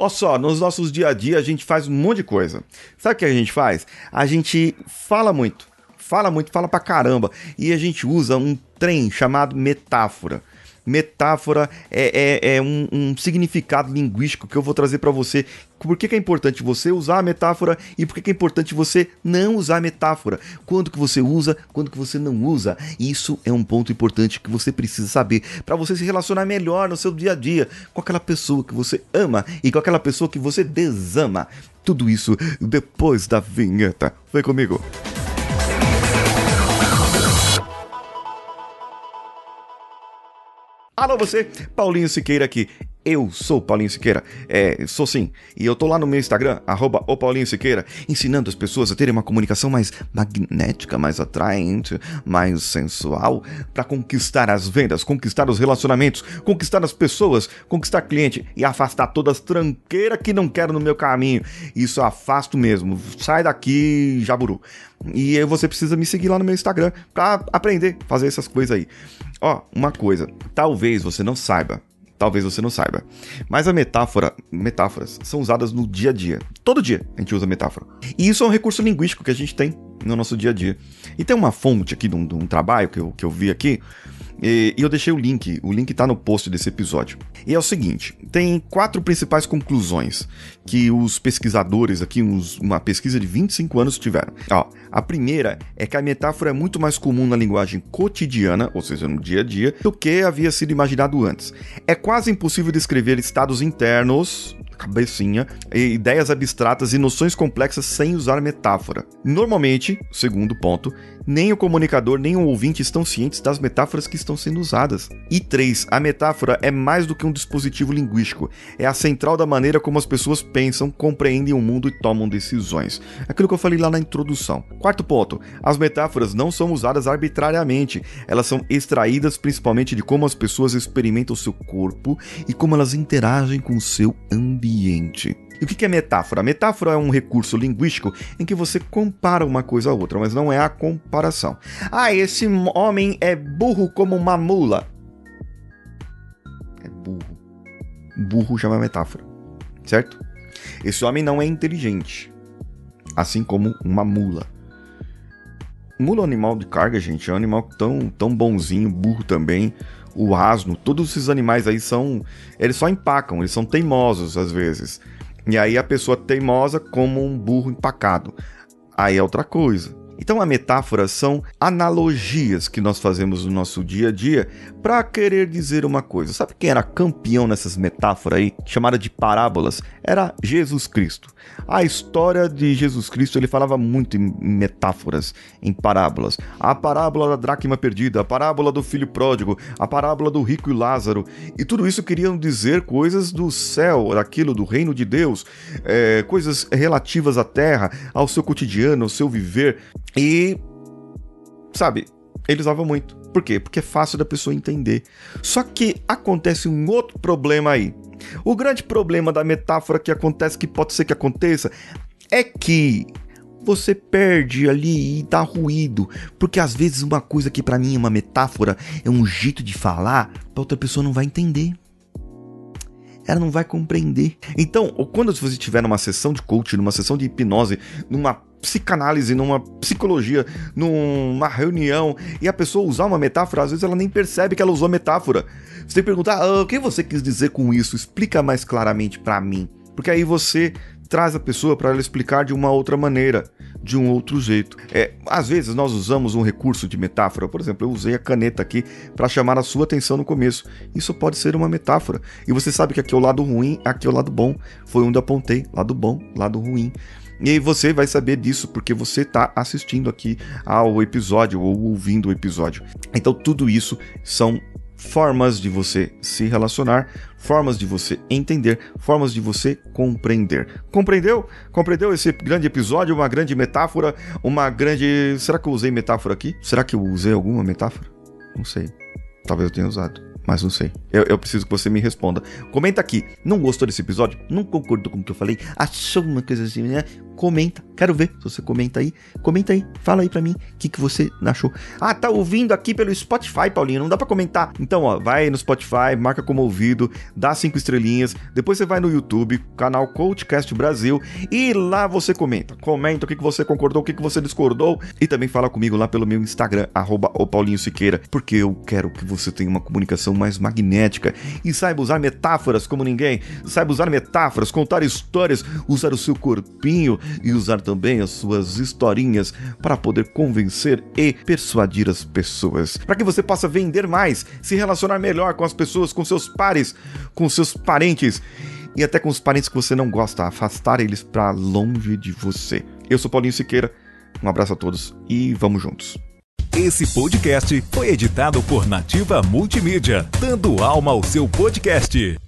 Olha só, nos nossos dia a dia a gente faz um monte de coisa. Sabe o que a gente faz? A gente fala muito. Fala muito, fala pra caramba. E a gente usa um trem chamado metáfora metáfora é, é, é um, um, significado linguístico que eu vou trazer para você. Por que, que, é importante você usar a metáfora e por que, que, é importante você não usar a metáfora? Quando que você usa, quando que você não usa? Isso é um ponto importante que você precisa saber para você se relacionar melhor no seu dia a dia com aquela pessoa que você ama e com aquela pessoa que você desama. Tudo isso depois da vinheta. Vem comigo. Alô você, Paulinho Siqueira aqui. Eu sou Paulinho Siqueira. É, sou sim. E eu tô lá no meu Instagram, arroba o Paulinho Siqueira, ensinando as pessoas a terem uma comunicação mais magnética, mais atraente, mais sensual, para conquistar as vendas, conquistar os relacionamentos, conquistar as pessoas, conquistar cliente e afastar todas as tranqueiras que não quero no meu caminho. Isso afasto mesmo. Sai daqui, jaburu. E você precisa me seguir lá no meu Instagram para aprender fazer essas coisas aí. Ó, uma coisa, talvez você não saiba, talvez você não saiba, mas a metáfora, metáforas são usadas no dia a dia. Todo dia a gente usa metáfora. E isso é um recurso linguístico que a gente tem no nosso dia a dia. E tem uma fonte aqui de um, de um trabalho que eu, que eu vi aqui, e, e eu deixei o link, o link está no post desse episódio. E é o seguinte: tem quatro principais conclusões que os pesquisadores aqui, uns, uma pesquisa de 25 anos, tiveram. Ó, a primeira é que a metáfora é muito mais comum na linguagem cotidiana, ou seja, no dia a dia, do que havia sido imaginado antes. É quase impossível descrever estados internos cabecinha, ideias abstratas e noções complexas sem usar metáfora. Normalmente, segundo ponto, nem o comunicador nem o ouvinte estão cientes das metáforas que estão sendo usadas. E 3. A metáfora é mais do que um dispositivo linguístico, é a central da maneira como as pessoas pensam, compreendem o mundo e tomam decisões. Aquilo que eu falei lá na introdução. Quarto ponto: as metáforas não são usadas arbitrariamente, elas são extraídas principalmente de como as pessoas experimentam o seu corpo e como elas interagem com o seu ambiente. E o que é metáfora? Metáfora é um recurso linguístico em que você compara uma coisa a outra, mas não é a comparação. Ah, esse homem é burro como uma mula. É burro. Burro chama metáfora, certo? Esse homem não é inteligente, assim como uma mula. Mula é um animal de carga, gente, é um animal tão, tão bonzinho, burro também. O asno, todos esses animais aí são. Eles só empacam, eles são teimosos às vezes. E aí a pessoa teimosa como um burro empacado. Aí é outra coisa. Então a metáfora são analogias que nós fazemos no nosso dia a dia para querer dizer uma coisa. Sabe quem era campeão nessas metáforas aí, chamada de parábolas? Era Jesus Cristo. A história de Jesus Cristo, ele falava muito em metáforas, em parábolas. A parábola da dracma perdida, a parábola do filho pródigo, a parábola do rico e Lázaro. E tudo isso queriam dizer coisas do céu, daquilo do reino de Deus, é, coisas relativas à terra, ao seu cotidiano, ao seu viver. E, sabe, eles usavam muito. Por quê? Porque é fácil da pessoa entender. Só que acontece um outro problema aí. O grande problema da metáfora que acontece, que pode ser que aconteça, é que você perde ali e dá ruído. Porque às vezes uma coisa que para mim é uma metáfora, é um jeito de falar, pra outra pessoa não vai entender ela não vai compreender. Então, quando você estiver numa sessão de coaching, numa sessão de hipnose, numa psicanálise, numa psicologia, numa reunião, e a pessoa usar uma metáfora, às vezes ela nem percebe que ela usou metáfora. Você perguntar, ah, o que você quis dizer com isso? Explica mais claramente para mim. Porque aí você traz a pessoa para ela explicar de uma outra maneira, de um outro jeito. É, às vezes nós usamos um recurso de metáfora, por exemplo, eu usei a caneta aqui para chamar a sua atenção no começo. Isso pode ser uma metáfora. E você sabe que aqui é o lado ruim, aqui é o lado bom. Foi onde eu apontei, lado bom, lado ruim. E aí você vai saber disso porque você está assistindo aqui ao episódio ou ouvindo o episódio. Então tudo isso são formas de você se relacionar, formas de você entender, formas de você compreender. Compreendeu? Compreendeu esse grande episódio, uma grande metáfora, uma grande. Será que eu usei metáfora aqui? Será que eu usei alguma metáfora? Não sei. Talvez eu tenha usado. Mas não sei. Eu, eu, preciso que você me responda. Comenta aqui. Não gostou desse episódio? Não concordou com o que eu falei? Achou uma coisa assim, né? Comenta. Quero ver se você comenta aí. Comenta aí, fala aí pra mim o que, que você achou. Ah, tá ouvindo aqui pelo Spotify, Paulinho, não dá pra comentar. Então, ó, vai no Spotify, marca como ouvido, dá cinco estrelinhas. Depois você vai no YouTube, canal Coachcast Brasil, e lá você comenta. Comenta o que, que você concordou, o que, que você discordou. E também fala comigo lá pelo meu Instagram, arroba Paulinho Siqueira, porque eu quero que você tenha uma comunicação mais magnética e saiba usar metáforas como ninguém. Saiba usar metáforas, contar histórias, usar o seu corpinho e usar também as suas historinhas para poder convencer e persuadir as pessoas. Para que você possa vender mais, se relacionar melhor com as pessoas, com seus pares, com seus parentes e até com os parentes que você não gosta, afastar eles para longe de você. Eu sou Paulinho Siqueira, um abraço a todos e vamos juntos. Esse podcast foi editado por Nativa Multimídia, dando alma ao seu podcast.